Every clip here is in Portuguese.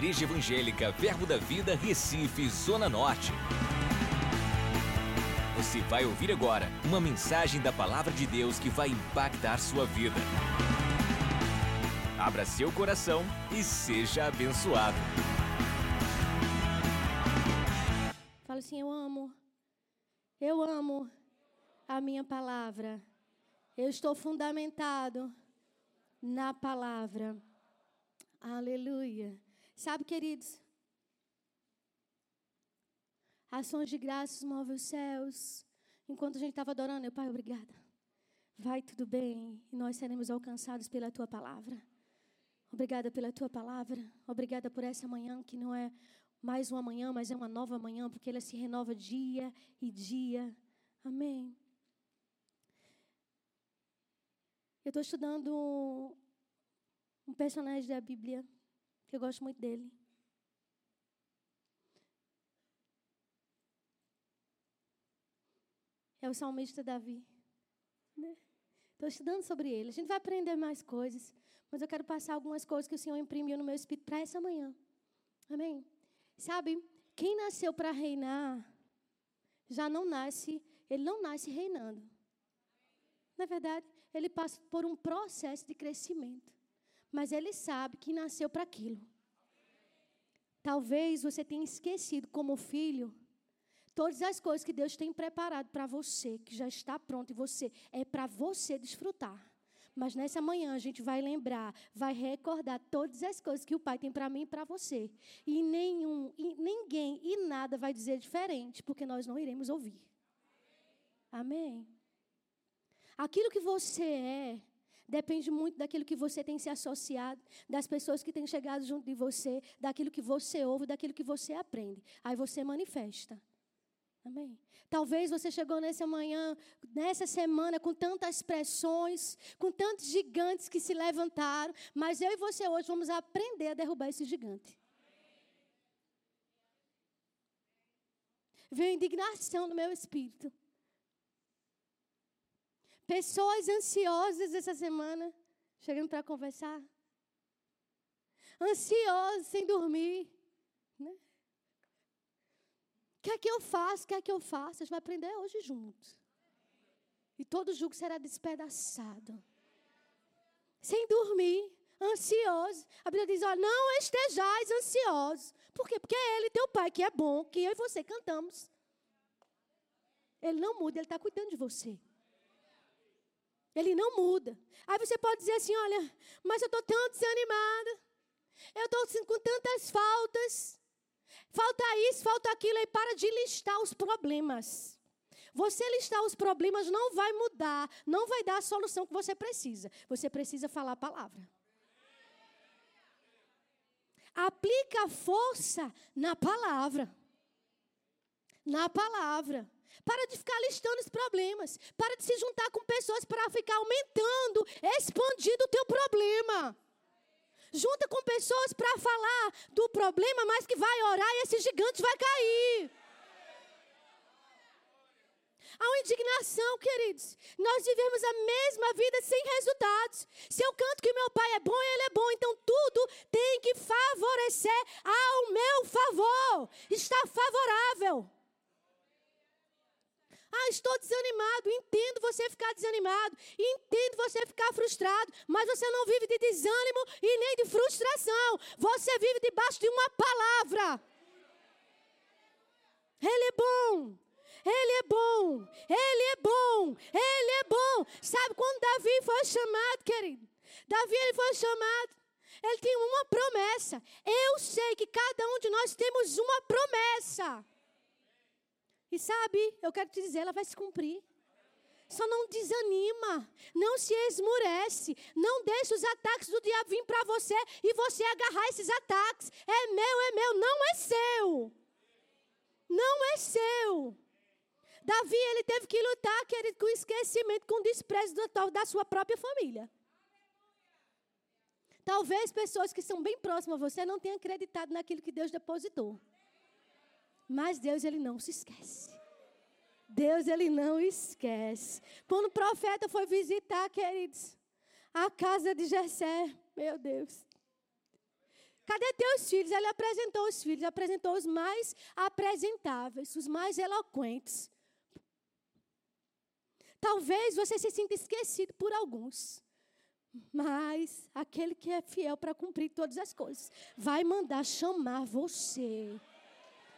Igreja Evangélica Verbo da Vida, Recife, Zona Norte. Você vai ouvir agora uma mensagem da Palavra de Deus que vai impactar sua vida. Abra seu coração e seja abençoado. Fala assim: Eu amo, eu amo a minha palavra. Eu estou fundamentado na palavra. Aleluia. Sabe, queridos? Ações de graças movem os céus. Enquanto a gente estava adorando, eu, Pai, obrigada. Vai tudo bem e nós seremos alcançados pela tua palavra. Obrigada pela tua palavra. Obrigada por essa manhã que não é mais uma manhã, mas é uma nova manhã, porque ela se renova dia e dia. Amém. Eu estou estudando um personagem da Bíblia, que eu gosto muito dele. É o salmista Davi. Estou né? estudando sobre ele. A gente vai aprender mais coisas, mas eu quero passar algumas coisas que o Senhor imprimiu no meu espírito para essa manhã. Amém? Sabe, quem nasceu para reinar, já não nasce, ele não nasce reinando. Na é verdade, ele passa por um processo de crescimento mas ele sabe que nasceu para aquilo. Talvez você tenha esquecido, como filho, todas as coisas que Deus tem preparado para você, que já está pronto e você é para você desfrutar. Mas nessa manhã a gente vai lembrar, vai recordar todas as coisas que o Pai tem para mim e para você. E nenhum, e ninguém e nada vai dizer diferente, porque nós não iremos ouvir. Amém. Aquilo que você é, Depende muito daquilo que você tem se associado, das pessoas que têm chegado junto de você, daquilo que você ouve, daquilo que você aprende. Aí você manifesta. Amém. Talvez você chegou nessa manhã, nessa semana, com tantas pressões, com tantos gigantes que se levantaram, mas eu e você hoje vamos aprender a derrubar esse gigante. Veio indignação no meu espírito. Pessoas ansiosas essa semana, chegando para conversar. Ansiosas, sem dormir. Né? O que é que eu faço? O que é que eu faço? A gente vai aprender hoje juntos. E todo jugo será despedaçado. Sem dormir, ansioso. A Bíblia diz: olha, não estejais ansiosos. Por quê? Porque é Ele, teu Pai, que é bom, que eu e você cantamos. Ele não muda, Ele está cuidando de você. Ele não muda. Aí você pode dizer assim: olha, mas eu estou tão desanimada. Eu estou com tantas faltas. Falta isso, falta aquilo. E para de listar os problemas. Você listar os problemas não vai mudar, não vai dar a solução que você precisa. Você precisa falar a palavra. Aplica força na palavra. Na palavra. Para de ficar listando os problemas. Para de se juntar com pessoas para ficar aumentando, expandindo o teu problema. Junta com pessoas para falar do problema, mas que vai orar e esse gigante vai cair. Há uma indignação, queridos. Nós vivemos a mesma vida sem resultados. Se eu canto que meu pai é bom, ele é bom. Então tudo tem que favorecer ao meu favor. Está favorável. Ah, estou desanimado. Entendo você ficar desanimado. Entendo você ficar frustrado. Mas você não vive de desânimo e nem de frustração. Você vive debaixo de uma palavra. Ele é bom. Ele é bom. Ele é bom. Ele é bom. Sabe quando Davi foi chamado, querido? Davi ele foi chamado. Ele tinha uma promessa. Eu sei que cada um de nós temos uma promessa. E sabe, eu quero te dizer, ela vai se cumprir. Só não desanima, não se esmurece, não deixe os ataques do diabo vir para você e você agarrar esses ataques. É meu, é meu, não é seu. Não é seu. Davi, ele teve que lutar, querido, com esquecimento, com desprezo da sua própria família. Talvez pessoas que são bem próximas a você não tenham acreditado naquilo que Deus depositou. Mas Deus, ele não se esquece. Deus, ele não esquece. Quando o profeta foi visitar, queridos, a casa de Jessé, meu Deus. Cadê teus filhos? Ele apresentou os filhos, apresentou os mais apresentáveis, os mais eloquentes. Talvez você se sinta esquecido por alguns. Mas aquele que é fiel para cumprir todas as coisas vai mandar chamar você.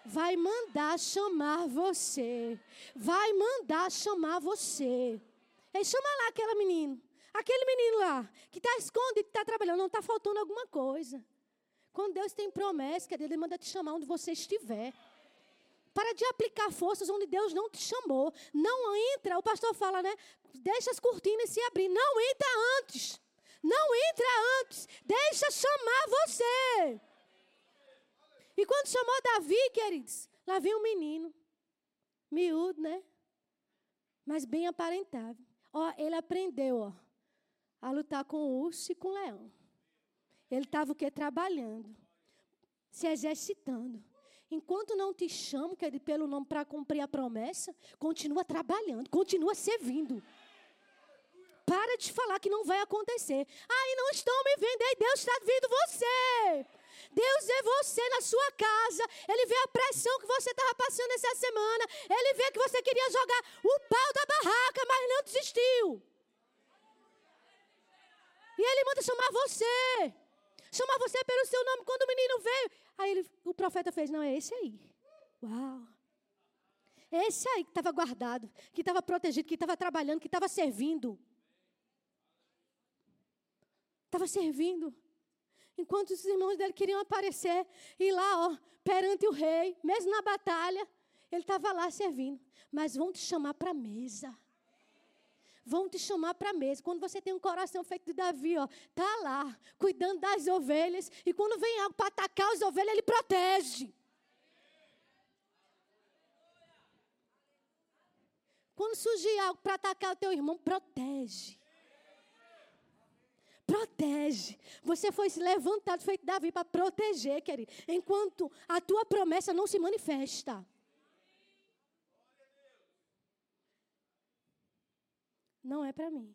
Vai mandar chamar você. Vai mandar chamar você. Ele chama lá aquela menina. Aquele menino lá, que está escondido, que está trabalhando, não está faltando alguma coisa. Quando Deus tem promessa, que Ele manda te chamar onde você estiver. Para de aplicar forças onde Deus não te chamou. Não entra, o pastor fala, né? Deixa as cortinas se abrir. Não entra antes. Não entra antes. Deixa chamar você. E quando chamou Davi, queridos, lá vem um menino. Miúdo, né? Mas bem aparentável. Ó, ele aprendeu, ó, a lutar com o urso e com o leão. Ele estava o quê? Trabalhando, se exercitando. Enquanto não te chamo, que é pelo nome para cumprir a promessa, continua trabalhando, continua servindo. Para de falar que não vai acontecer. Aí não estão me vendo, aí Deus está vendo você. Deus vê você na sua casa. Ele vê a pressão que você estava passando essa semana. Ele vê que você queria jogar o pau da barraca, mas não desistiu. E ele manda chamar você. Chamar você pelo seu nome. Quando o menino veio, aí ele, o profeta fez: Não, é esse aí. Uau. Esse aí que estava guardado, que estava protegido, que estava trabalhando, que estava servindo. Estava servindo. Enquanto os irmãos dele queriam aparecer, e lá, ó, perante o rei, mesmo na batalha, ele estava lá servindo. Mas vão te chamar para a mesa vão te chamar para a mesa. Quando você tem um coração feito de Davi, ó, tá lá, cuidando das ovelhas, e quando vem algo para atacar as ovelhas, ele protege. Quando surgir algo para atacar o teu irmão, protege. Protege. Você foi levantado, feito Davi, para proteger, querido. Enquanto a tua promessa não se manifesta. não é para mim.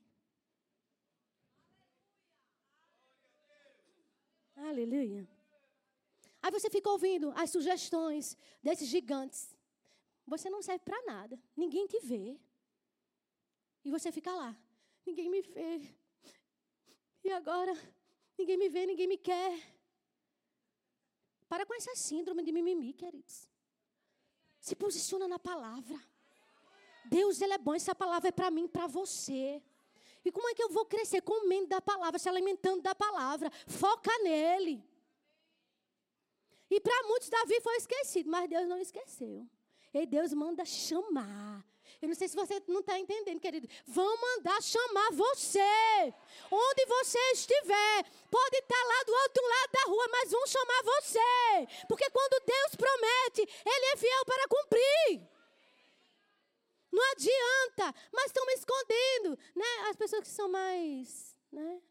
Aleluia. Aí você fica ouvindo as sugestões desses gigantes. Você não serve para nada. Ninguém te vê. E você fica lá. Ninguém me vê. E agora? Ninguém me vê, ninguém me quer. Para com essa síndrome de mimimi, queridos. Se posiciona na palavra. Deus, ele é bom, essa palavra é para mim, para você. E como é que eu vou crescer comendo da palavra, se alimentando da palavra? Foca nele. E para muitos, Davi foi esquecido, mas Deus não esqueceu. E Deus manda chamar. Eu não sei se você não está entendendo, querido. Vão mandar chamar você. Onde você estiver. Pode estar tá lá do outro lado da rua, mas vão chamar você. Porque quando Deus promete, Ele é fiel para cumprir. Não adianta, mas estão me escondendo, né? As pessoas que são mais, né?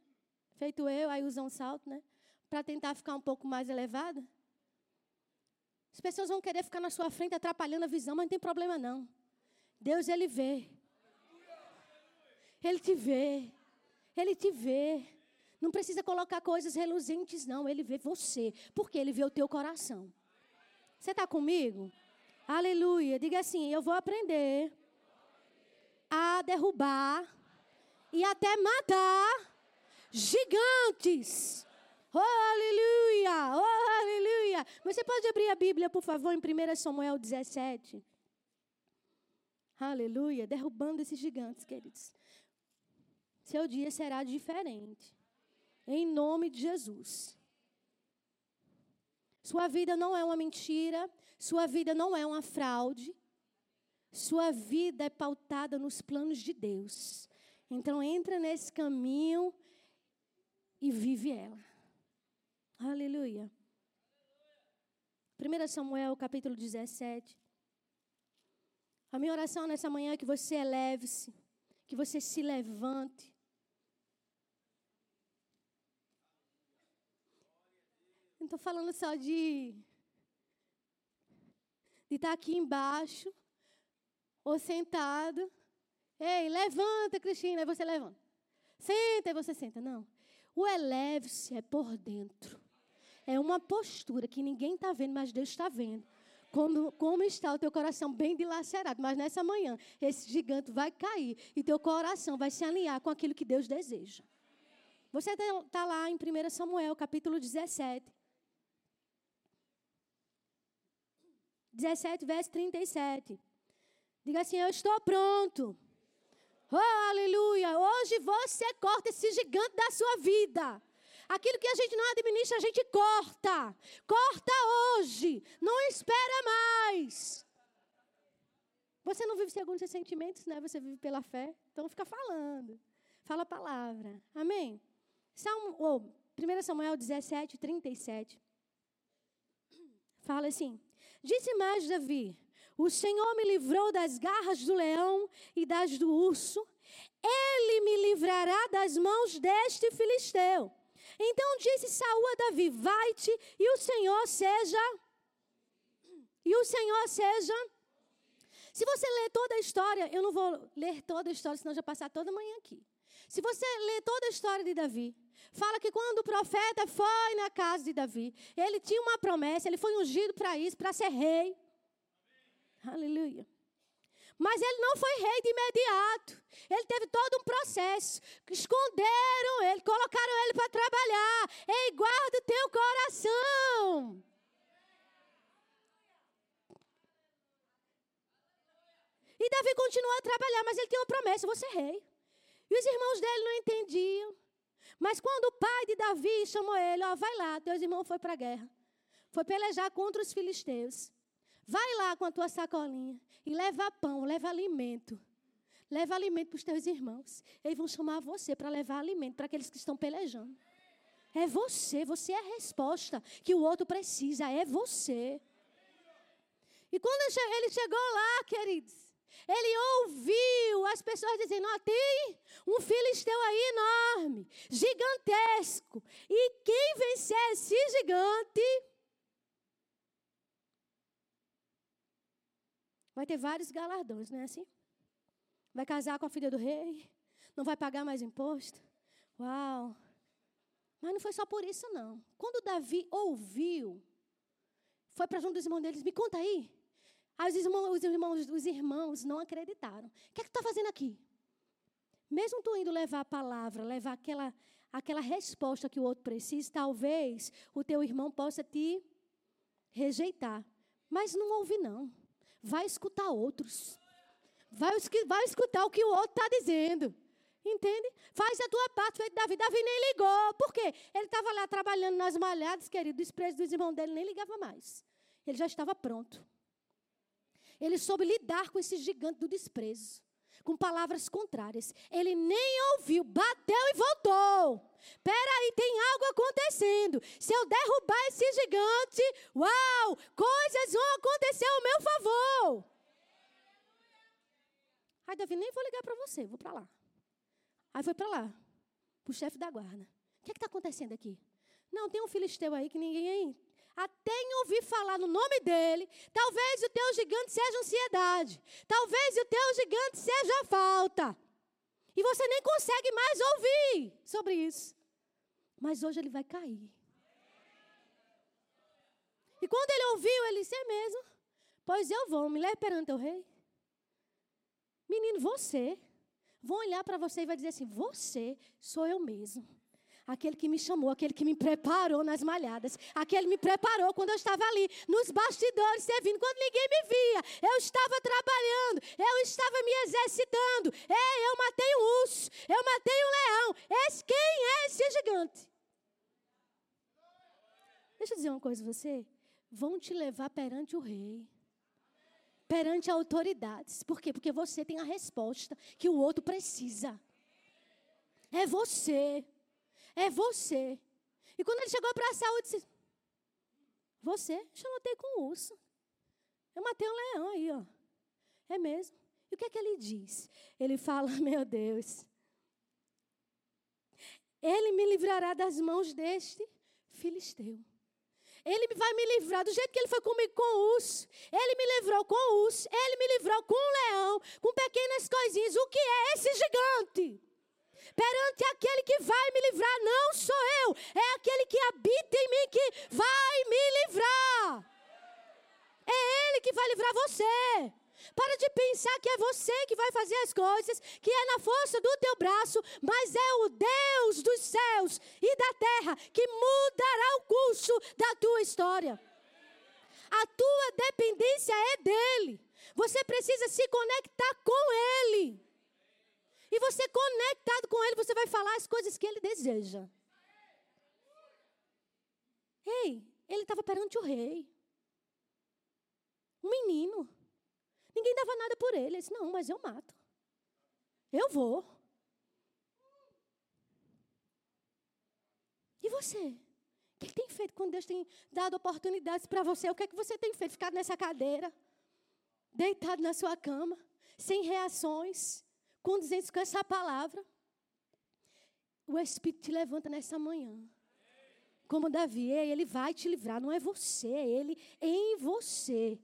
Feito eu, aí usam salto, né? Para tentar ficar um pouco mais elevada. As pessoas vão querer ficar na sua frente atrapalhando a visão, mas não tem problema não. Deus ele vê. Ele te vê. Ele te vê. Não precisa colocar coisas reluzentes, não. Ele vê você, porque ele vê o teu coração. Você está comigo? Aleluia. Diga assim: eu vou aprender a derrubar e até matar gigantes. Oh, aleluia! Oh, aleluia! Você pode abrir a Bíblia, por favor, em 1 Samuel 17. Aleluia! Derrubando esses gigantes, queridos. Seu dia será diferente. Em nome de Jesus. Sua vida não é uma mentira. Sua vida não é uma fraude. Sua vida é pautada nos planos de Deus. Então entra nesse caminho e vive ela. Aleluia. 1 Samuel capítulo 17. A minha oração nessa manhã é que você eleve-se, que você se levante. Não estou falando só de, de estar aqui embaixo ou sentado. Ei, levanta, Cristina, aí você levanta. Senta e você senta. Não. O eleve-se é por dentro. É uma postura que ninguém está vendo, mas Deus está vendo. Como, como está o teu coração bem dilacerado. Mas nessa manhã, esse gigante vai cair e teu coração vai se alinhar com aquilo que Deus deseja. Você está tá lá em 1 Samuel, capítulo 17. 17, verso 37. Diga assim: Eu estou pronto. Oh, aleluia! Hoje você corta esse gigante da sua vida. Aquilo que a gente não administra, a gente corta. Corta hoje. Não espera mais. Você não vive segundo seus sentimentos, né? Você vive pela fé. Então fica falando. Fala a palavra. Amém? Salmo, oh, 1 Samuel 17, 37. Fala assim: Disse mais Davi: O Senhor me livrou das garras do leão e das do urso. Ele me livrará das mãos deste filisteu. Então disse Saúl a Davi: Vai-te e o Senhor seja. E o Senhor seja. Se você ler toda a história, eu não vou ler toda a história, senão já passar toda manhã aqui. Se você ler toda a história de Davi, fala que quando o profeta foi na casa de Davi, ele tinha uma promessa, ele foi ungido para isso, para ser rei. Aleluia. Mas ele não foi rei de imediato. Ele teve todo um processo. Esconderam ele, colocaram ele para trabalhar. Ei, guarda o teu coração. E Davi continuou a trabalhar, mas ele tinha uma promessa: vou ser rei. E os irmãos dele não entendiam. Mas quando o pai de Davi chamou ele, ó, vai lá, teus irmãos foi para a guerra. Foi pelejar contra os filisteus. Vai lá com a tua sacolinha e leva pão, leva alimento. Leva alimento para os teus irmãos. Eles vão chamar você para levar alimento para aqueles que estão pelejando. É você, você é a resposta que o outro precisa, é você. E quando ele chegou lá, queridos, ele ouviu as pessoas dizendo: ó, tem um filisteu aí enorme, gigantesco. E quem vencer esse gigante vai ter vários galardões, não é assim? Vai casar com a filha do rei, não vai pagar mais imposto. Uau! Mas não foi só por isso, não. Quando Davi ouviu, foi para junto dos irmãos deles: me conta aí. Aí os irmãos, os irmãos, os irmãos não acreditaram. O que é que tu está fazendo aqui? Mesmo tu indo levar a palavra, levar aquela, aquela resposta que o outro precisa, talvez o teu irmão possa te rejeitar. Mas não ouve, não. Vai escutar outros. Vai, vai escutar o que o outro está dizendo. Entende? Faz a tua parte, feito Davi. Davi nem ligou. Por quê? Ele estava lá trabalhando nas malhadas, querido. Os preços dos irmãos dele nem ligava mais. Ele já estava pronto. Ele soube lidar com esse gigante do desprezo, com palavras contrárias. Ele nem ouviu, bateu e voltou. Peraí, tem algo acontecendo. Se eu derrubar esse gigante, uau, coisas vão acontecer ao meu favor. Aí Davi, nem vou ligar para você, vou para lá. Aí foi para lá, para o chefe da guarda. O que é está acontecendo aqui? Não, tem um filisteu aí que ninguém até em ouvir falar no nome dele, talvez o teu gigante seja ansiedade, talvez o teu gigante seja falta. E você nem consegue mais ouvir sobre isso. Mas hoje ele vai cair. E quando ele ouviu, ele disse: É mesmo? Pois eu vou, me leve perante o rei. Menino, você. Vão olhar para você e vai dizer assim: Você sou eu mesmo aquele que me chamou, aquele que me preparou nas malhadas, aquele que me preparou quando eu estava ali nos bastidores servindo, quando ninguém me via. Eu estava trabalhando, eu estava me exercitando. É, eu matei um urso, eu matei um leão. Esse, quem é esse gigante? Deixa eu dizer uma coisa a você. Vão te levar perante o rei perante autoridades. Por quê? Porque você tem a resposta que o outro precisa. É você. É você. E quando ele chegou para saúde, disse: Você? Eu lutei com o urso. Eu matei um leão aí, ó. É mesmo. E o que é que ele diz? Ele fala: Meu Deus. Ele me livrará das mãos deste filisteu. Ele vai me livrar do jeito que ele foi comigo com o urso. Ele me livrou com o urso. Ele me livrou com o leão, com pequenas coisinhas. O que é esse gigante? Perante aquele que vai me livrar, não sou eu, é aquele que habita em mim que vai me livrar. É ele que vai livrar você. Para de pensar que é você que vai fazer as coisas, que é na força do teu braço, mas é o Deus dos céus e da terra que mudará o curso da tua história. A tua dependência é dele. Você precisa se conectar com ele. E você conectado com ele, você vai falar as coisas que ele deseja. Ei, ele estava perante o rei. Um menino. Ninguém dava nada por ele. Ele disse: Não, mas eu mato. Eu vou. E você? O que, tem feito quando Deus tem dado oportunidades para você? O que é que você tem feito? Ficado nessa cadeira, deitado na sua cama, sem reações, condizentes com essa palavra. O Espírito te levanta nessa manhã. Como Davi, ele vai te livrar, não é você, é ele em você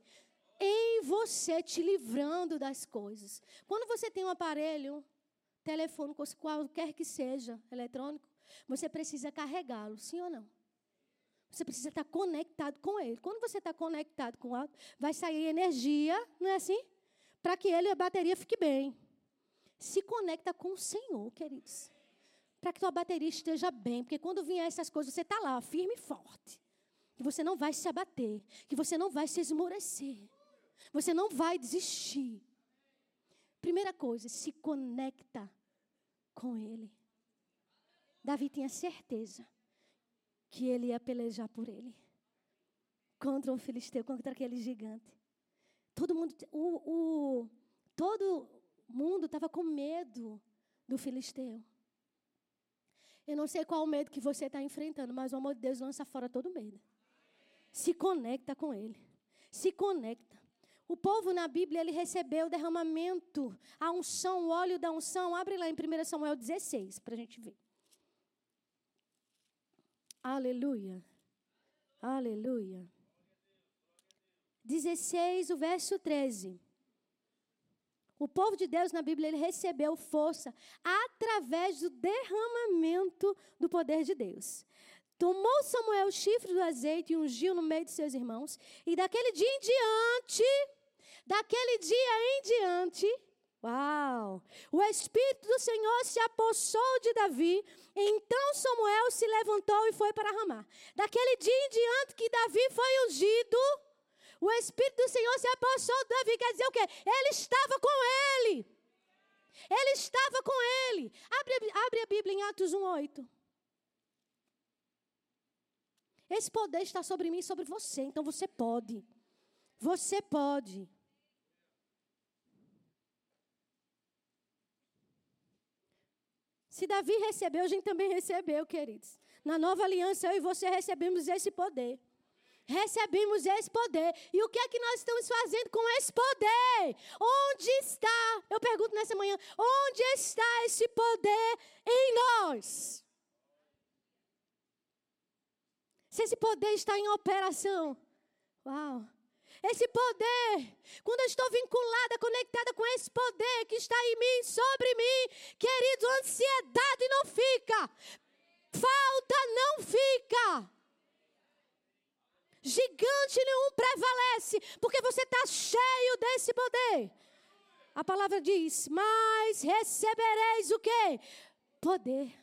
em você, te livrando das coisas. Quando você tem um aparelho telefônico, qualquer que seja, eletrônico, você precisa carregá-lo, sim ou não? Você precisa estar conectado com ele. Quando você está conectado com algo, vai sair energia, não é assim? Para que ele, a bateria fique bem. Se conecta com o Senhor, queridos. Para que tua bateria esteja bem. Porque quando vier essas coisas, você está lá, firme e forte. Que você não vai se abater. Que você não vai se esmorecer. Você não vai desistir. Primeira coisa, se conecta com Ele. Davi tinha certeza que ele ia pelejar por ele. Contra um filisteu, contra aquele gigante. Todo mundo, o, o todo mundo estava com medo do filisteu. Eu não sei qual o medo que você está enfrentando, mas o amor de Deus lança fora todo medo. Se conecta com Ele. Se conecta. O povo na Bíblia, ele recebeu o derramamento, a unção, o óleo da unção. Abre lá em 1 Samuel 16, para a gente ver. Aleluia. Aleluia. 16, o verso 13. O povo de Deus na Bíblia, ele recebeu força através do derramamento do poder de Deus. Tomou Samuel o chifre do azeite e ungiu no meio de seus irmãos, e daquele dia em diante Daquele dia em diante, uau! O Espírito do Senhor se apossou de Davi. Então Samuel se levantou e foi para Ramá. Daquele dia em diante que Davi foi ungido, o Espírito do Senhor se apossou de Davi. Quer dizer o quê? Ele estava com ele. Ele estava com ele. Abre, abre a Bíblia em Atos 1,8. Esse poder está sobre mim e sobre você. Então você pode. Você pode. Se Davi recebeu, a gente também recebeu, queridos. Na nova aliança, eu e você recebemos esse poder. Recebemos esse poder. E o que é que nós estamos fazendo com esse poder? Onde está? Eu pergunto nessa manhã: onde está esse poder em nós? Se esse poder está em operação. Uau! Esse poder, quando eu estou vinculada, conectada com esse poder que está em mim, sobre mim, querido, ansiedade não fica, falta não fica. Gigante nenhum prevalece, porque você está cheio desse poder. A palavra diz: Mas recebereis o quê? Poder.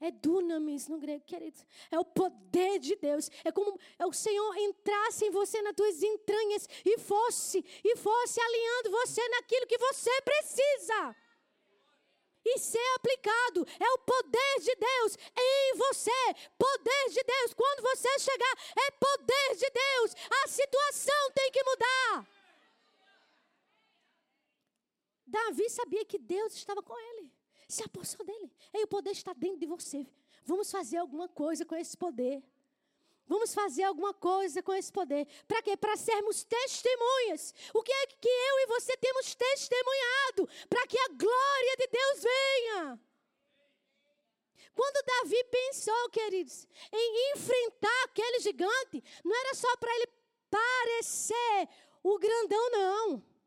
É, é dunamis no grego, queridos. É o poder de Deus. É como é o Senhor entrasse em você, nas tuas entranhas, e fosse, e fosse alinhando você naquilo que você precisa. E ser aplicado. É o poder de Deus em você. Poder de Deus. Quando você chegar, é poder de Deus. A situação tem que mudar. Davi sabia que Deus estava com ele se apossou dele. E o poder está dentro de você. Vamos fazer alguma coisa com esse poder. Vamos fazer alguma coisa com esse poder. Para quê? Para sermos testemunhas. O que é que eu e você temos testemunhado? Para que a glória de Deus venha. Quando Davi pensou, queridos, em enfrentar aquele gigante, não era só para ele parecer o grandão, não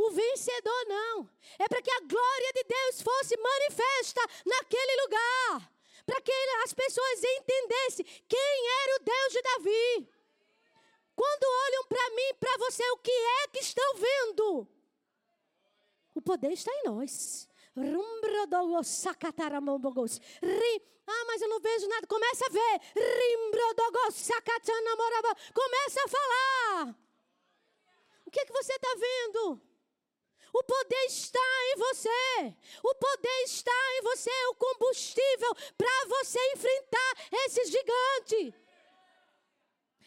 o vencedor, não. É para que a glória de Deus fosse manifesta naquele lugar. Para que as pessoas entendessem quem era o Deus de Davi. Quando olham para mim, para você, o que é que estão vendo? O poder está em nós. Ah, mas eu não vejo nada. Começa a ver. Começa a falar. O que é que você está vendo? O poder está em você. O poder está em você. O combustível para você enfrentar esse gigante.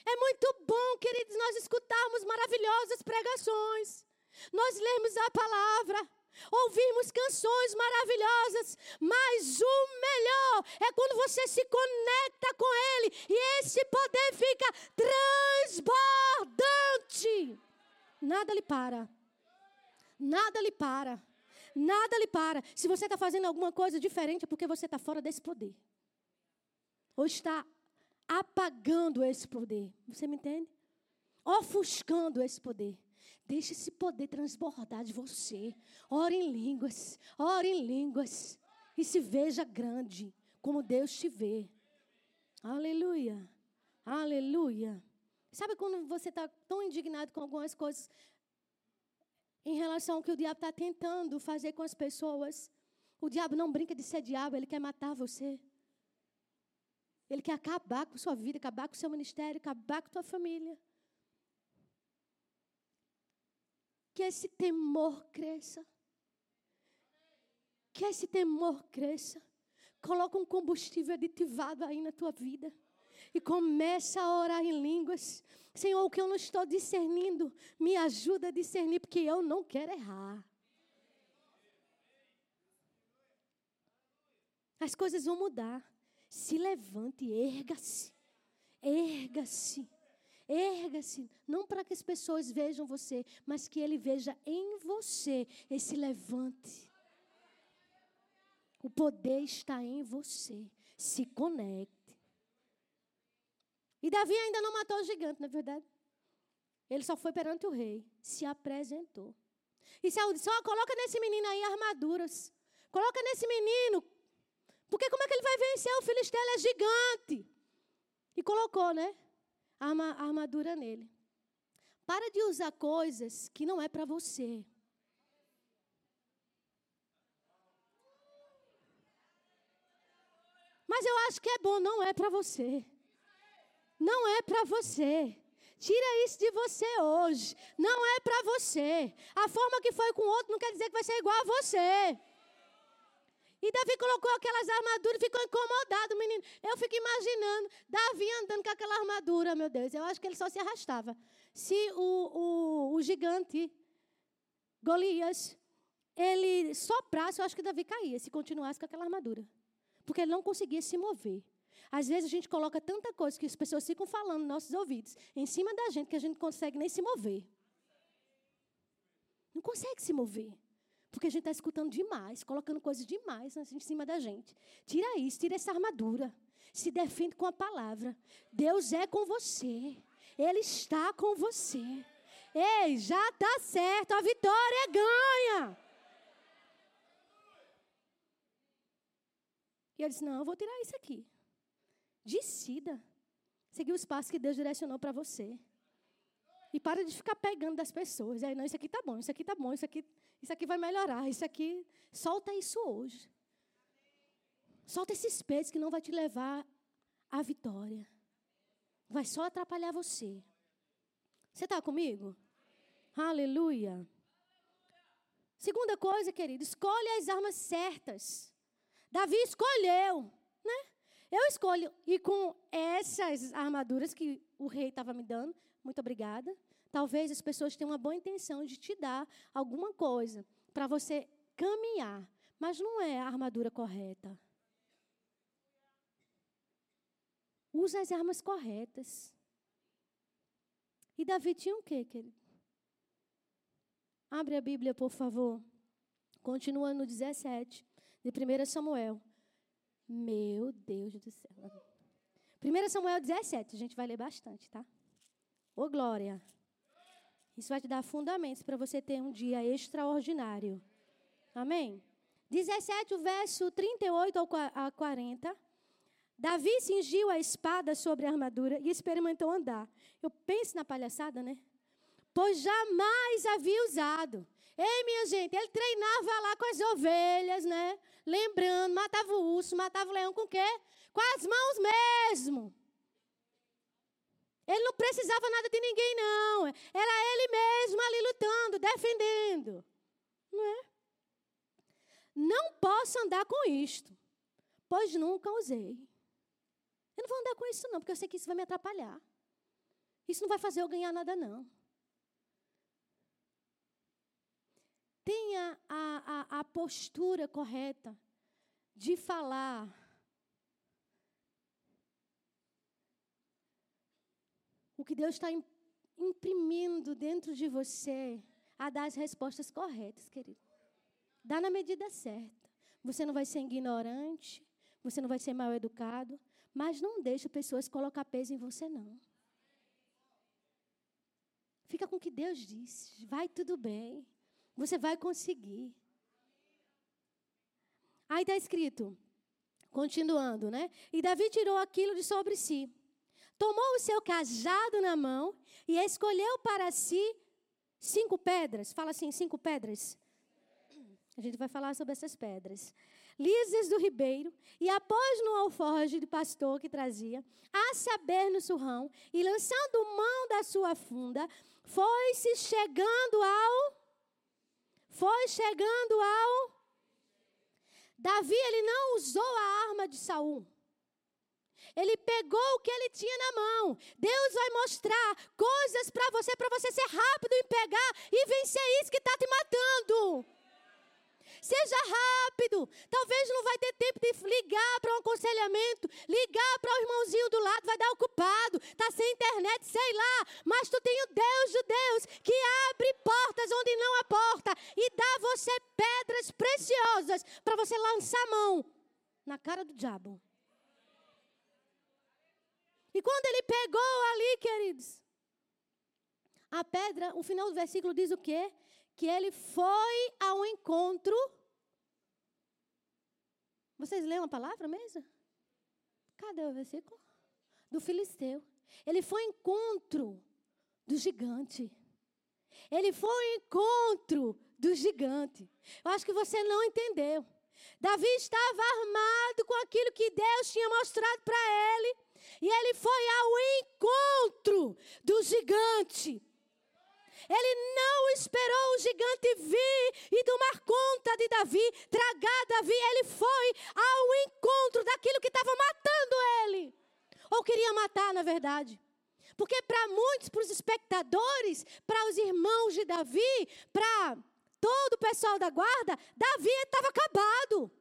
É muito bom, queridos, nós escutarmos maravilhosas pregações. Nós lemos a palavra. Ouvimos canções maravilhosas, mas o melhor é quando você se conecta com Ele e esse poder fica transbordante. Nada lhe para. Nada lhe para. Nada lhe para. Se você está fazendo alguma coisa diferente, é porque você está fora desse poder. Ou está apagando esse poder. Você me entende? Ofuscando esse poder. Deixe esse poder transbordar de você. Ore em línguas. Ore em línguas. E se veja grande, como Deus te vê. Aleluia. Aleluia. Sabe quando você está tão indignado com algumas coisas em relação ao que o diabo está tentando fazer com as pessoas. O diabo não brinca de ser diabo, ele quer matar você. Ele quer acabar com sua vida, acabar com seu ministério, acabar com tua família. Que esse temor cresça. Que esse temor cresça. Coloca um combustível aditivado aí na tua vida. E começa a orar em línguas. Senhor, o que eu não estou discernindo, me ajuda a discernir, porque eu não quero errar. As coisas vão mudar. Se levante, erga-se. Erga-se. Erga-se. Não para que as pessoas vejam você, mas que ele veja em você esse levante. O poder está em você. Se conecte. E Davi ainda não matou o gigante, não é verdade? Ele só foi perante o rei, se apresentou. E Saúl disse: oh, coloca nesse menino aí armaduras. Coloca nesse menino. Porque como é que ele vai vencer? O filisteu é gigante. E colocou, né? A armadura nele. Para de usar coisas que não é para você. Mas eu acho que é bom, não é para você. Não é para você. Tira isso de você hoje. Não é para você. A forma que foi com o outro não quer dizer que vai ser igual a você. E Davi colocou aquelas armaduras e ficou incomodado, menino. Eu fico imaginando Davi andando com aquela armadura, meu Deus. Eu acho que ele só se arrastava. Se o, o, o gigante, Golias, ele soprasse, eu acho que Davi caía se continuasse com aquela armadura. Porque ele não conseguia se mover. Às vezes a gente coloca tanta coisa que as pessoas ficam falando nos nossos ouvidos, em cima da gente, que a gente não consegue nem se mover. Não consegue se mover. Porque a gente está escutando demais, colocando coisas demais em cima da gente. Tira isso, tira essa armadura. Se defende com a palavra. Deus é com você. Ele está com você. Ei, já está certo, a vitória ganha. E ele disse: Não, eu vou tirar isso aqui. Decida. Seguir os passos que Deus direcionou para você. E para de ficar pegando das pessoas. Aí, não, isso aqui tá bom, isso aqui tá bom, isso aqui, isso aqui vai melhorar, isso aqui. Solta isso hoje. Solta esses pesos que não vai te levar à vitória. Vai só atrapalhar você. Você está comigo? Aleluia. Segunda coisa, querido, escolhe as armas certas. Davi escolheu, né? Eu escolho ir com essas armaduras que o rei estava me dando. Muito obrigada. Talvez as pessoas tenham uma boa intenção de te dar alguma coisa para você caminhar, mas não é a armadura correta. Usa as armas corretas. E Davi tinha o quê, querido? Abre a Bíblia, por favor. Continua no 17 de 1 Samuel. Meu Deus do céu. 1 Samuel 17, a gente vai ler bastante, tá? Ô glória. Isso vai te dar fundamentos para você ter um dia extraordinário. Amém? 17, o verso 38 a 40. Davi cingiu a espada sobre a armadura e experimentou andar. Eu penso na palhaçada, né? Pois jamais havia usado. Ei, minha gente, ele treinava lá com as ovelhas, né? Lembrando, matava o urso, matava o leão com o quê? Com as mãos mesmo. Ele não precisava nada de ninguém, não. Era ele mesmo ali lutando, defendendo. Não é? Não posso andar com isto, pois nunca usei. Eu não vou andar com isso, não, porque eu sei que isso vai me atrapalhar. Isso não vai fazer eu ganhar nada, não. Tenha a, a, a postura correta de falar. O que Deus está imprimindo dentro de você a dar as respostas corretas, querido. Dá na medida certa. Você não vai ser ignorante, você não vai ser mal educado, mas não deixe pessoas colocar peso em você, não. Fica com o que Deus disse. Vai tudo bem. Você vai conseguir. Aí está escrito, continuando, né? E Davi tirou aquilo de sobre si. Tomou o seu cajado na mão e escolheu para si cinco pedras. Fala assim, cinco pedras. A gente vai falar sobre essas pedras. Lises do ribeiro, e após no alforje de pastor que trazia, a saber no surrão, e lançando mão da sua funda, foi-se chegando ao. Foi chegando ao. Davi, ele não usou a arma de Saul. Ele pegou o que ele tinha na mão. Deus vai mostrar coisas para você, para você ser rápido em pegar e vencer isso que está te matando. Seja rápido. Talvez não vai ter tempo de ligar para um aconselhamento, ligar para o irmãozinho do lado, vai dar ocupado, está sem internet, sei lá. Mas tu tem o Deus de Deus que abre portas onde não há porta e dá você pedras preciosas para você lançar a mão na cara do diabo. E quando ele pegou ali, queridos, a pedra, o final do versículo diz o quê? Que ele foi ao encontro. Vocês leram a palavra mesmo? Cadê o versículo? Do filisteu. Ele foi ao encontro do gigante. Ele foi ao encontro do gigante. Eu acho que você não entendeu. Davi estava armado com aquilo que Deus tinha mostrado para ele. E ele foi ao encontro do gigante. Ele não esperou o gigante vir e tomar conta de Davi, tragar Davi. Ele foi ao encontro daquilo que estava matando ele. Ou queria matar, na verdade. Porque para muitos, para os espectadores, para os irmãos de Davi, para todo o pessoal da guarda, Davi estava acabado.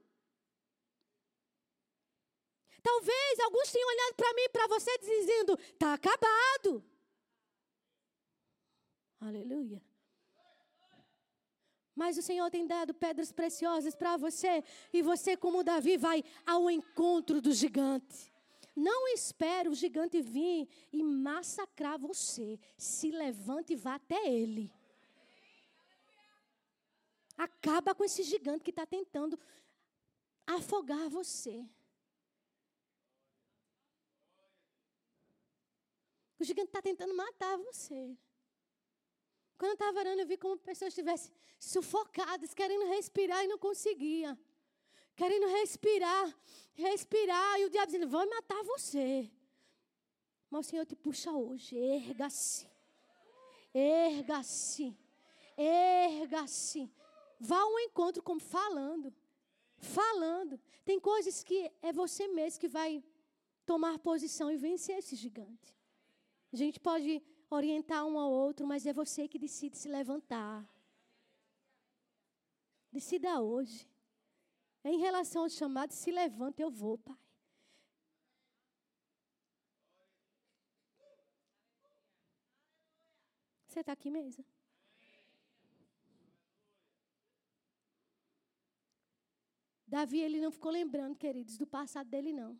Talvez alguns tenham olhado para mim, para você, dizendo: está acabado. Aleluia. Mas o Senhor tem dado pedras preciosas para você, e você, como Davi, vai ao encontro do gigante. Não espere o gigante vir e massacrar você. Se levante e vá até ele. Acaba com esse gigante que está tentando afogar você. O gigante está tentando matar você. Quando eu estava orando, eu vi como pessoas estivessem sufocadas, querendo respirar e não conseguia. Querendo respirar, respirar. E o diabo dizendo: Vou matar você. Mas o Senhor te puxa hoje. Erga-se. Erga-se. Erga-se. Vá ao encontro como falando. Falando. Tem coisas que é você mesmo que vai tomar posição e vencer esse gigante. A gente pode orientar um ao outro, mas é você que decide se levantar. Decida hoje. Em relação ao chamado, se levanta, eu vou, Pai. Você está aqui mesmo? Davi, ele não ficou lembrando, queridos, do passado dele, não.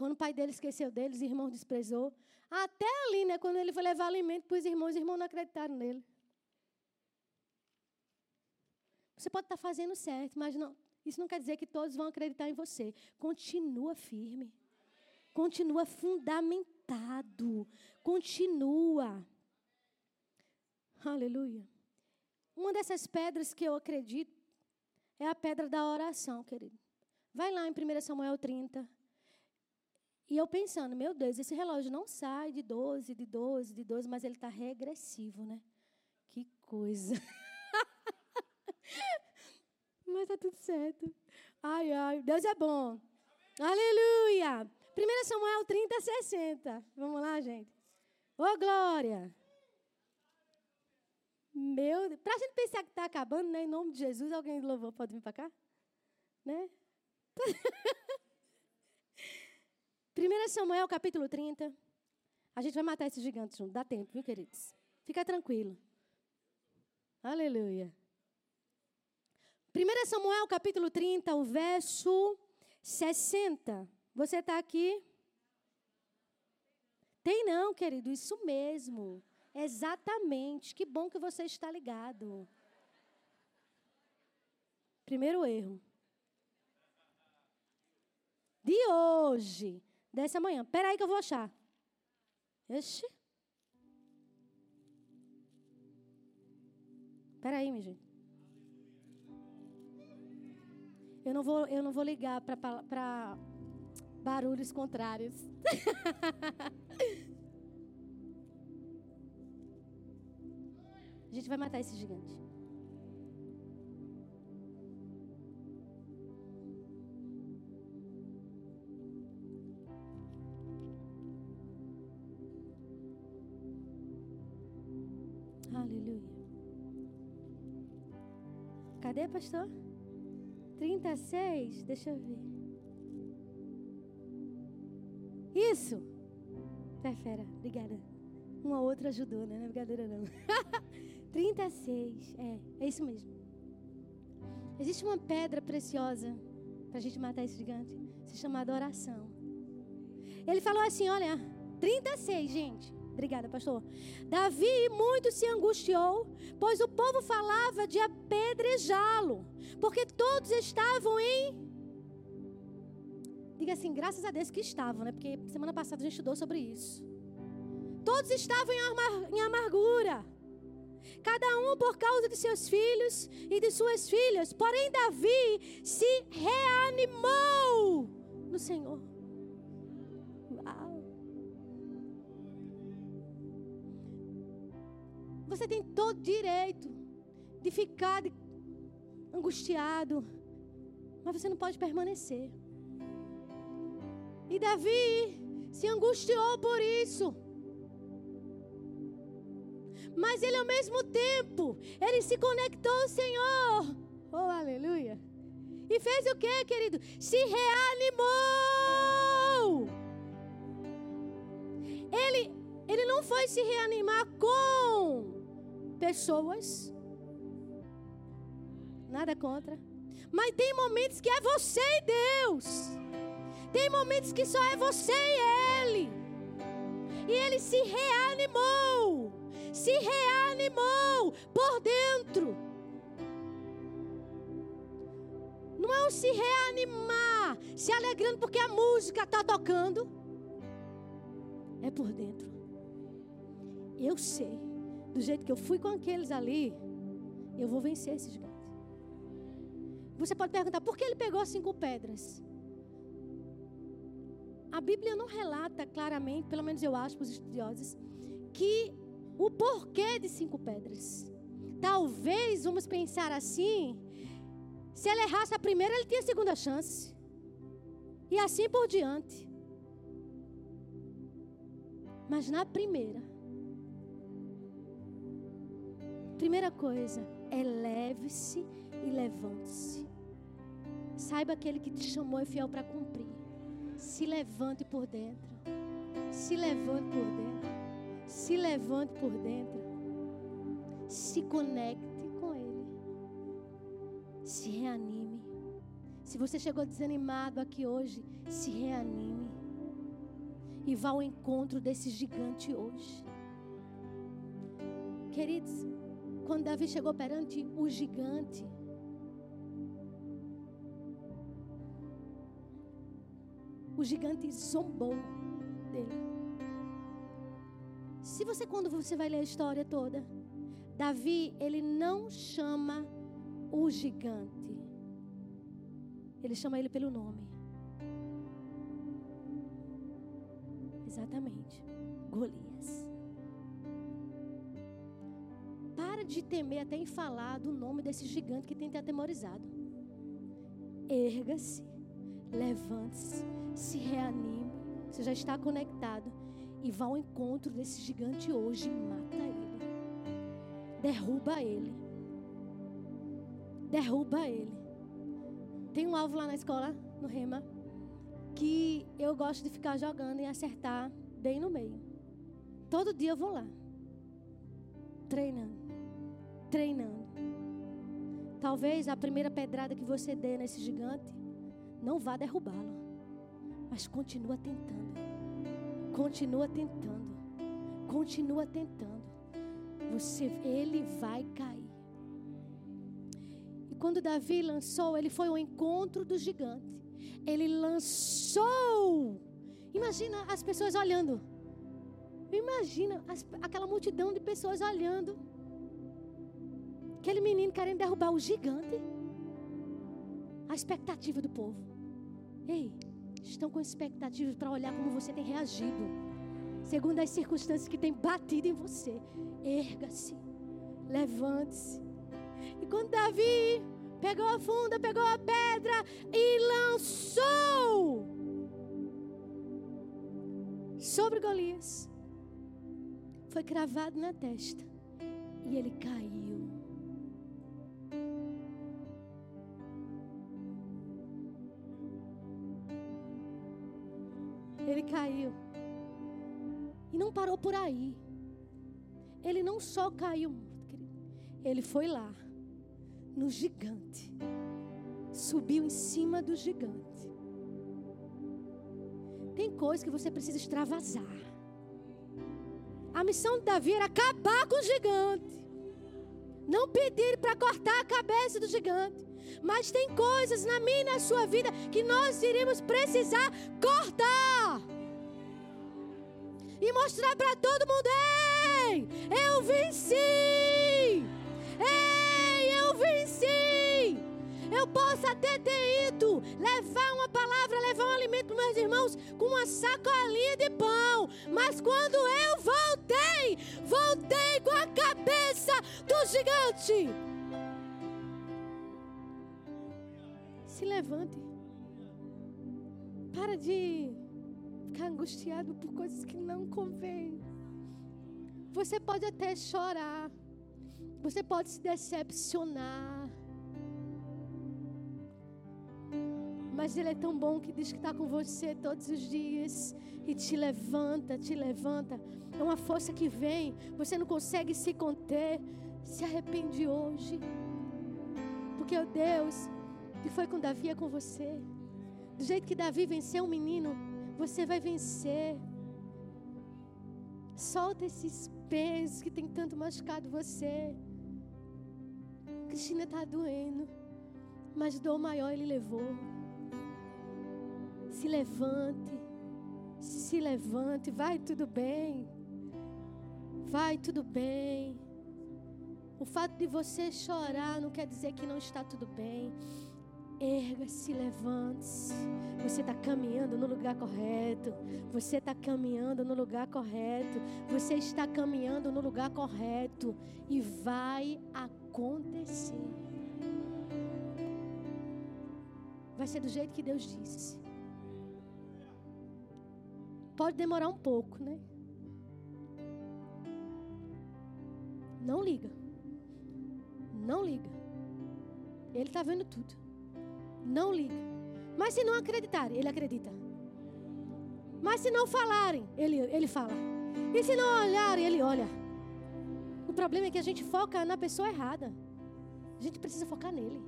Quando o pai dele esqueceu dele, os irmãos desprezou. Até ali, né, quando ele foi levar alimento para os irmãos, os irmãos não acreditaram nele. Você pode estar fazendo certo, mas não Isso não quer dizer que todos vão acreditar em você. Continua firme. Continua fundamentado. Continua. Aleluia. Uma dessas pedras que eu acredito é a pedra da oração, querido. Vai lá em 1 Samuel 30. E eu pensando, meu Deus, esse relógio não sai de 12, de 12, de 12, mas ele está regressivo, né? Que coisa. mas tá tudo certo. Ai, ai, Deus é bom. Aleluia. 1 Samuel 30, 60. Vamos lá, gente. Ô, oh, glória. Meu Deus. Para a gente pensar que está acabando, né? Em nome de Jesus, alguém louvou, pode vir para cá? Né? 1 Samuel capítulo 30. A gente vai matar esse gigante junto. Dá tempo, viu, queridos? Fica tranquilo. Aleluia. 1 Samuel capítulo 30, o verso 60. Você está aqui? Tem não, querido, isso mesmo. Exatamente. Que bom que você está ligado. Primeiro erro. De hoje. Dessa manhã. Espera aí que eu vou achar. Ixi. Espera aí, minha gente. Eu não vou, eu não vou ligar para barulhos contrários. A gente vai matar esse gigante. Pastor? 36? Deixa eu ver. Isso! É fera, obrigada. Uma outra ajudou, né? Não é brincadeira, não. 36, é, é isso mesmo. Existe uma pedra preciosa para a gente matar esse gigante, se chama adoração. Ele falou assim: olha, 36, gente. Obrigada, pastor. Davi muito se angustiou, pois o povo falava de apedrejá-lo, porque todos estavam em. Diga assim, graças a Deus que estavam, né? Porque semana passada a gente estudou sobre isso. Todos estavam em, amar, em amargura cada um por causa de seus filhos e de suas filhas. Porém, Davi se reanimou no Senhor. Você tem todo direito de ficar angustiado, mas você não pode permanecer. E Davi se angustiou por isso. Mas ele ao mesmo tempo, ele se conectou ao Senhor. Oh, aleluia. E fez o que, querido? Se reanimou. Ele, ele não foi se reanimar com pessoas. Nada contra. Mas tem momentos que é você e Deus. Tem momentos que só é você e Ele. E ele se reanimou se reanimou por dentro. Não é um se reanimar, se alegrando porque a música está tocando. É por dentro. Eu sei, do jeito que eu fui com aqueles ali, eu vou vencer esse gigante. Você pode perguntar, por que ele pegou cinco pedras? A Bíblia não relata claramente, pelo menos eu acho para os estudiosos, que o porquê de cinco pedras. Talvez, vamos pensar assim, se ele errasse a primeira, ele tinha a segunda chance. E assim por diante. Mas na primeira, primeira coisa, eleve-se e levante-se. Saiba aquele que te chamou é fiel para cumprir. Se levante por dentro. Se levante por dentro. Se levante por dentro. Se conecte com Ele. Se reanime. Se você chegou desanimado aqui hoje, se reanime. E vá ao encontro desse gigante hoje. Queridos, quando Davi chegou perante o gigante, o gigante zombou dele. Se você, quando você vai ler a história toda, Davi, ele não chama o gigante, ele chama ele pelo nome. Exatamente, Golias. De temer até em falar do nome desse gigante que tem te atemorizado. Erga-se, levante-se, se reanime. Você já está conectado. E vá ao encontro desse gigante hoje e mata ele. Derruba ele. Derruba ele. Tem um alvo lá na escola, no Rema, que eu gosto de ficar jogando e acertar bem no meio. Todo dia eu vou lá. Treinando. Treinando. Talvez a primeira pedrada que você dê nesse gigante não vá derrubá-lo. Mas continua tentando. Continua tentando. Continua tentando. Você, ele vai cair. E quando Davi lançou, ele foi ao encontro do gigante. Ele lançou. Imagina as pessoas olhando. Imagina as, aquela multidão de pessoas olhando. Aquele menino querendo derrubar o gigante. A expectativa do povo. Ei, estão com expectativas para olhar como você tem reagido, segundo as circunstâncias que têm batido em você. Erga-se, levante-se. E quando Davi pegou a funda, pegou a pedra e lançou sobre Golias, foi cravado na testa e ele caiu. Ele caiu. E não parou por aí. Ele não só caiu, ele foi lá, no gigante. Subiu em cima do gigante. Tem coisa que você precisa extravasar. A missão de Davi era acabar com o gigante. Não pedir para cortar a cabeça do gigante. Mas tem coisas na minha e na sua vida que nós iríamos precisar cortar. E mostrar para todo mundo: ei, eu venci! Ei, eu venci! Eu posso até ter ido levar uma palavra, levar um alimento para meus irmãos com uma sacolinha de pão. Mas quando eu voltei, voltei com a cabeça do gigante. Se levante. Para de angustiado por coisas que não convêm. Você pode até chorar. Você pode se decepcionar. Mas Ele é tão bom que diz que está com você todos os dias e te levanta, te levanta. É uma força que vem, você não consegue se conter. Se arrepende hoje, porque o Deus que foi com Davi é com você. Do jeito que Davi venceu um menino, você vai vencer. Solta esses pesos que tem tanto machucado você. Cristina está doendo, mas dor maior ele levou. Se levante, se levante, vai tudo bem. Vai tudo bem. O fato de você chorar não quer dizer que não está tudo bem. Erga-se, levante-se. Você está caminhando no lugar correto. Você está caminhando no lugar correto. Você está caminhando no lugar correto. E vai acontecer. Vai ser do jeito que Deus disse. Pode demorar um pouco, né? Não liga. Não liga. Ele está vendo tudo. Não liga. Mas se não acreditarem, ele acredita. Mas se não falarem, ele, ele fala. E se não olharem, ele olha. O problema é que a gente foca na pessoa errada. A gente precisa focar nele.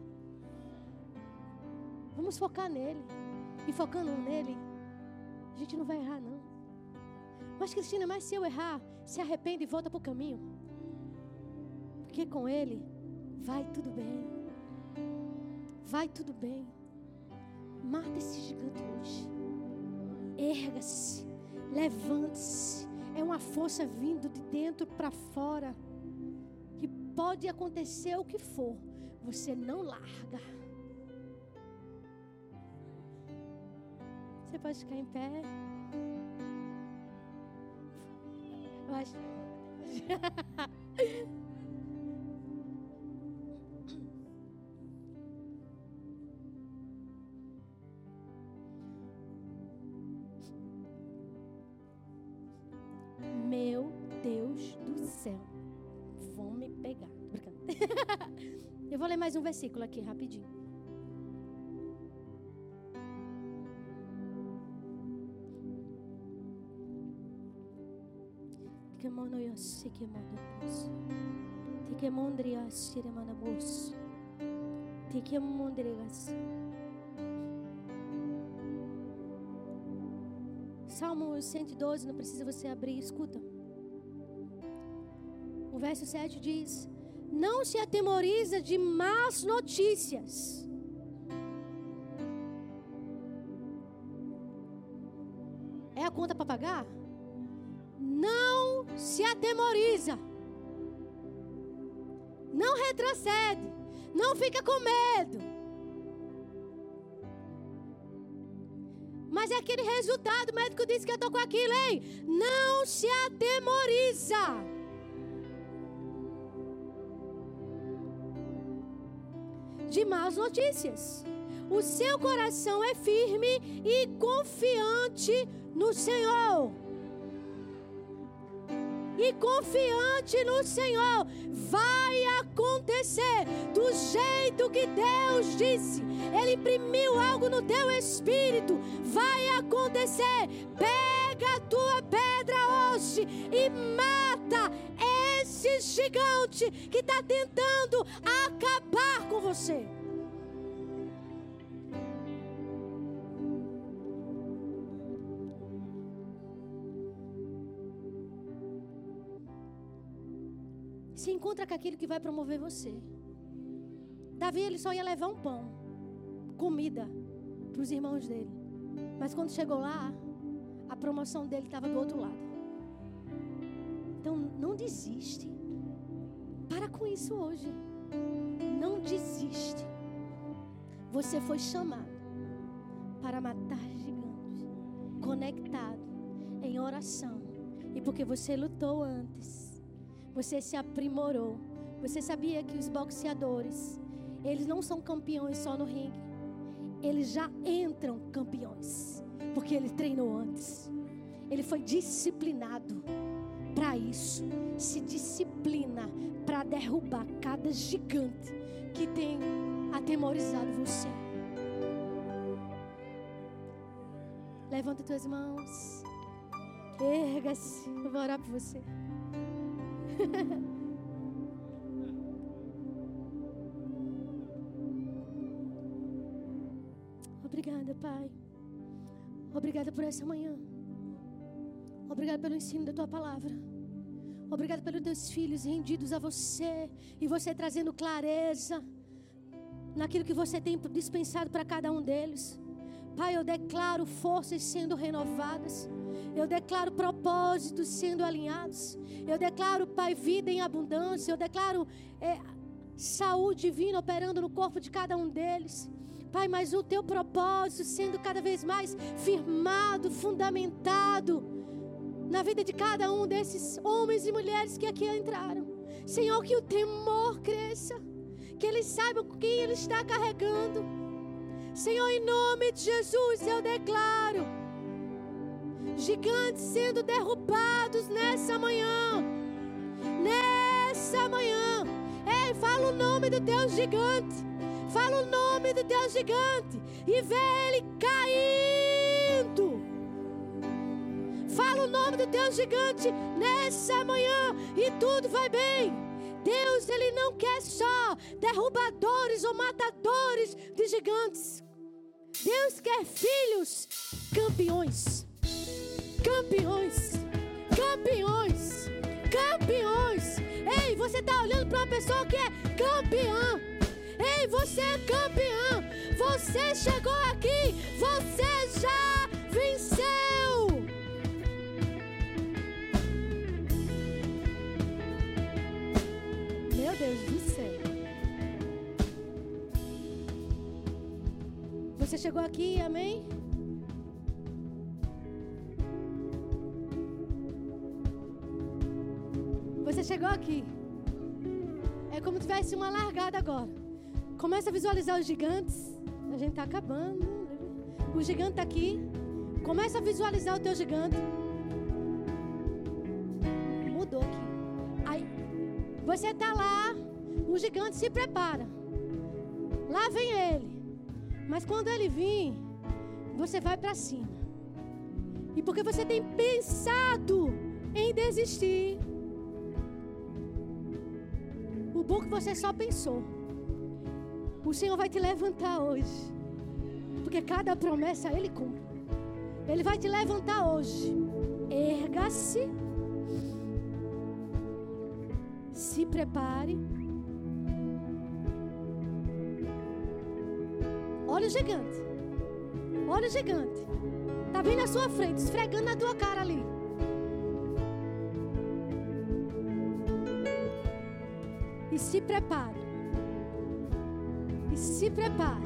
Vamos focar nele. E focando nele, a gente não vai errar, não. Mas, Cristina, mas se eu errar, se arrepende e volta para o caminho. Porque com ele vai tudo bem. Vai tudo bem. Mata esse gigante hoje. Erga-se, levante-se. É uma força vindo de dentro para fora. Que pode acontecer o que for, você não larga. Você pode ficar em pé. Eu acho. mais um versículo aqui rapidinho. Salmo 112, não precisa você abrir, escuta. O verso 7 diz: Não se atemoriza de más notícias. É a conta para pagar? Não se atemoriza. Não retrocede. Não fica com medo. Mas é aquele resultado, o médico disse que eu estou com aquilo, hein? Não se atemoriza. De más notícias. O seu coração é firme e confiante no Senhor. E confiante no Senhor, vai acontecer do jeito que Deus disse. Ele imprimiu algo no teu espírito, vai acontecer. Pega a tua pedra hoje e mata esse gigante que está tentando acabar com você. Se encontra com aquilo que vai promover você. Davi ele só ia levar um pão, comida para os irmãos dele. Mas quando chegou lá, a promoção dele estava do outro lado. Então não desiste. Para com isso hoje. Não desiste. Você foi chamado para matar gigantes, conectado em oração. E porque você lutou antes, você se aprimorou. Você sabia que os boxeadores, eles não são campeões só no ringue. Eles já entram campeões, porque ele treinou antes. Ele foi disciplinado para isso. Se disciplina para derrubar cada gigante que tem atemorizado você. Levanta tuas mãos. Erga-se. Eu vou orar por você. Obrigada, Pai. Obrigada por essa manhã. Obrigada pelo ensino da tua palavra. Obrigada pelos teus filhos rendidos a você e você trazendo clareza naquilo que você tem dispensado para cada um deles. Pai, eu declaro forças sendo renovadas. Eu declaro propósitos sendo alinhados. Eu declaro, Pai, vida em abundância. Eu declaro é, saúde divina operando no corpo de cada um deles. Pai, mas o teu propósito sendo cada vez mais firmado, fundamentado na vida de cada um desses homens e mulheres que aqui entraram. Senhor, que o temor cresça, que eles saibam quem ele está carregando. Senhor, em nome de Jesus, eu declaro gigantes sendo derrubados nessa manhã. Nessa manhã. Ei, fala o nome do teu gigante. Fala o nome do teu gigante. E vê ele caindo. O nome do teu gigante nessa manhã. E tudo vai bem. Deus, Ele não quer só derrubadores ou matadores de gigantes. Deus quer filhos campeões campeões, campeões, campeões. Ei, você está olhando para uma pessoa que é campeã. Ei, você é campeã. Você chegou aqui, você já Você chegou aqui, amém? Você chegou aqui. É como se tivesse uma largada agora. Começa a visualizar os gigantes. A gente está acabando. O gigante está aqui. Começa a visualizar o teu gigante. Mudou aqui. Aí, você está lá. O gigante se prepara. Lá vem ele. Mas quando ele vir, você vai para cima. E porque você tem pensado em desistir, o bom que você só pensou. O Senhor vai te levantar hoje. Porque cada promessa Ele cumpre. Ele vai te levantar hoje. Erga-se. Se prepare. Olha o gigante. Olha o gigante. Tá bem na sua frente, esfregando na tua cara ali. E se prepare. E se prepare.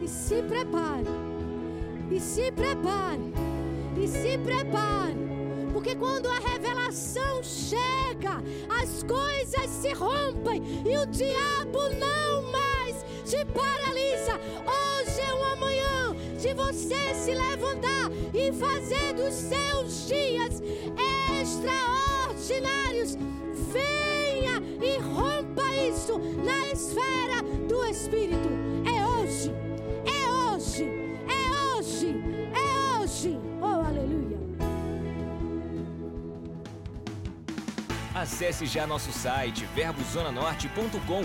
E se prepare. E se prepare. E se prepare. Porque quando a revelação chega, as coisas se rompem e o diabo não mais te paralisa. Hoje é o amanhã de você se levantar e fazer dos seus dias extraordinários. Venha e rompa isso na esfera do Espírito. É hoje, é hoje, é hoje, é hoje. Oh, aleluia. Acesse já nosso site verbozonanorte.com,